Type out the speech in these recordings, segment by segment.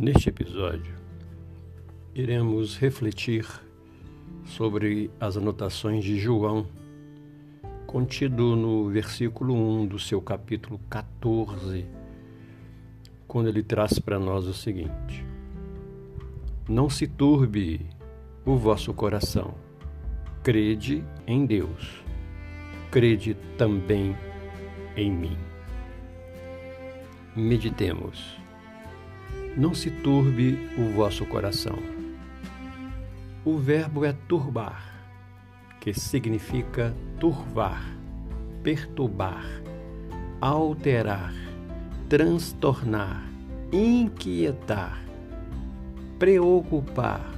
Neste episódio, iremos refletir sobre as anotações de João, contido no versículo 1 do seu capítulo 14, quando ele traz para nós o seguinte: Não se turbe o vosso coração, crede em Deus, crede também em mim. Meditemos. Não se turbe o vosso coração. O verbo é turbar, que significa turvar, perturbar, alterar, transtornar, inquietar, preocupar,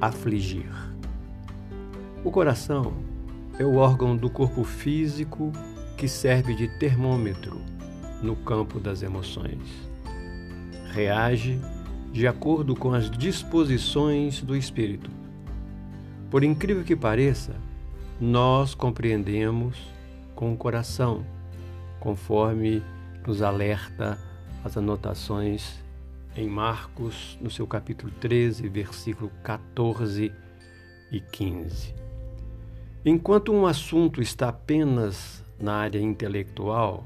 afligir. O coração é o órgão do corpo físico que serve de termômetro no campo das emoções. Reage de acordo com as disposições do espírito. Por incrível que pareça, nós compreendemos com o coração, conforme nos alerta as anotações em Marcos, no seu capítulo 13, versículo 14 e 15. Enquanto um assunto está apenas na área intelectual,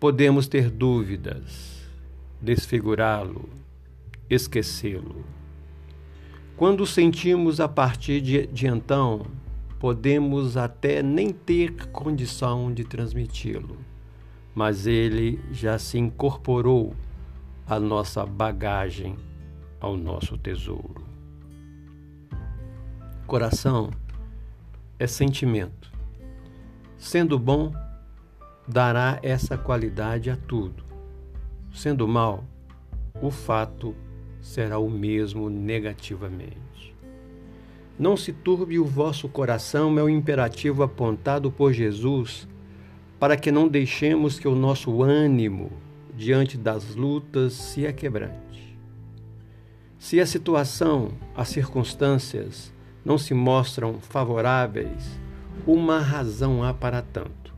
podemos ter dúvidas, desfigurá-lo, esquecê-lo. Quando sentimos a partir de, de então, podemos até nem ter condição de transmiti-lo, mas ele já se incorporou à nossa bagagem, ao nosso tesouro. Coração é sentimento. Sendo bom, dará essa qualidade a tudo. Sendo mal, o fato será o mesmo negativamente. Não se turbe o vosso coração, é o imperativo apontado por Jesus para que não deixemos que o nosso ânimo diante das lutas se aquebrante. Se a situação, as circunstâncias não se mostram favoráveis, uma razão há para tanto.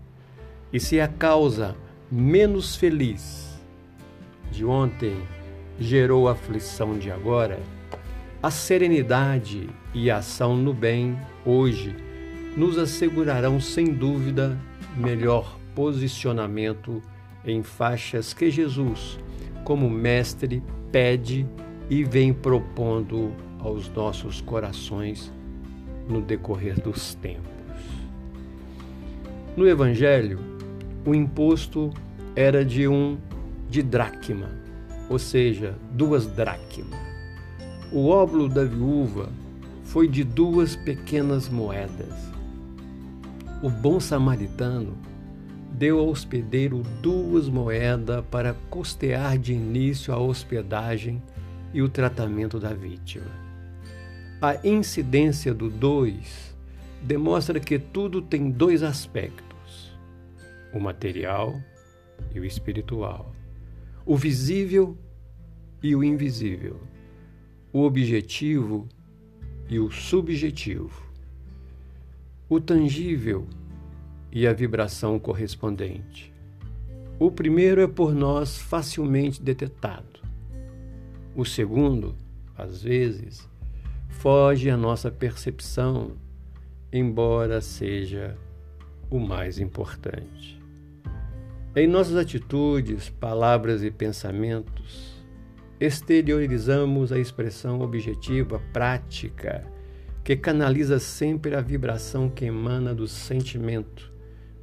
E se a causa menos feliz de ontem gerou a aflição de agora, a serenidade e a ação no bem hoje nos assegurarão sem dúvida melhor posicionamento em faixas que Jesus, como mestre, pede e vem propondo aos nossos corações no decorrer dos tempos. No Evangelho, o imposto era de um de dracma, ou seja, duas dracmas. O óbolo da viúva foi de duas pequenas moedas. O bom samaritano deu ao hospedeiro duas moedas para custear de início a hospedagem e o tratamento da vítima. A incidência do dois demonstra que tudo tem dois aspectos o material e o espiritual, o visível e o invisível, o objetivo e o subjetivo, o tangível e a vibração correspondente. O primeiro é por nós facilmente detectado. O segundo, às vezes, foge à nossa percepção, embora seja o mais importante. Em nossas atitudes, palavras e pensamentos, exteriorizamos a expressão objetiva, prática, que canaliza sempre a vibração que emana do sentimento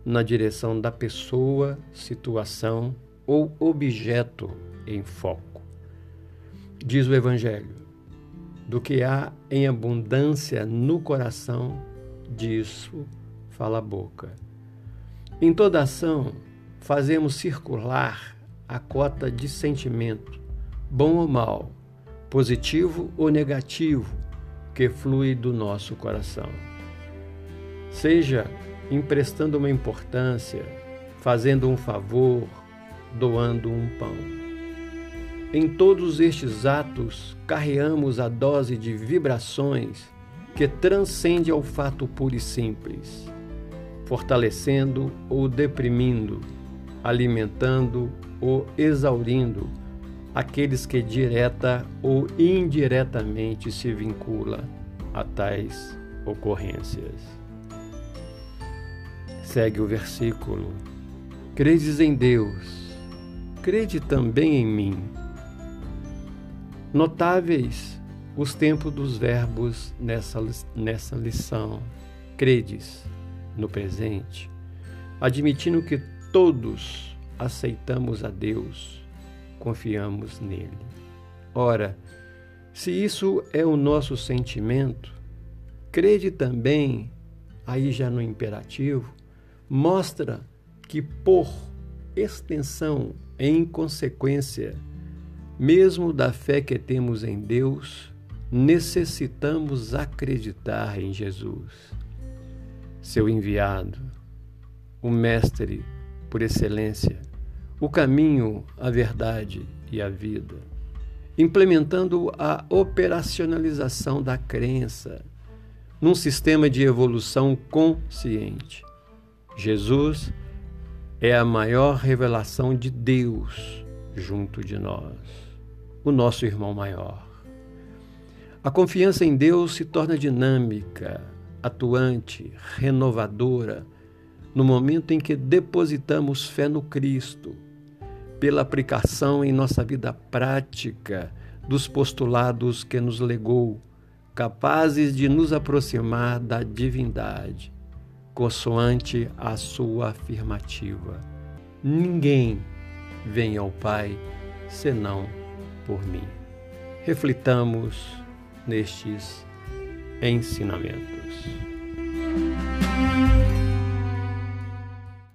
na direção da pessoa, situação ou objeto em foco. Diz o Evangelho: do que há em abundância no coração, disso fala a boca. Em toda ação, fazemos circular a cota de sentimento, bom ou mal, positivo ou negativo, que flui do nosso coração. Seja emprestando uma importância, fazendo um favor, doando um pão. Em todos estes atos, carreamos a dose de vibrações que transcende ao fato puro e simples fortalecendo ou deprimindo, alimentando ou exaurindo, aqueles que direta ou indiretamente se vincula a tais ocorrências. Segue o versículo. Credes em Deus, crede também em mim. Notáveis os tempos dos verbos nessa, nessa lição. Credes no presente, admitindo que todos aceitamos a Deus confiamos nele. Ora, se isso é o nosso sentimento, crede também, aí já no imperativo, mostra que por extensão, em consequência, mesmo da fé que temos em Deus, necessitamos acreditar em Jesus, seu enviado, o Mestre por excelência o caminho, a verdade e a vida, implementando a operacionalização da crença num sistema de evolução consciente. Jesus é a maior revelação de Deus junto de nós, o nosso irmão maior. A confiança em Deus se torna dinâmica, atuante, renovadora, no momento em que depositamos fé no Cristo pela aplicação em nossa vida prática dos postulados que nos legou, capazes de nos aproximar da divindade, consoante a sua afirmativa: Ninguém vem ao Pai senão por mim. Reflitamos nestes ensinamentos.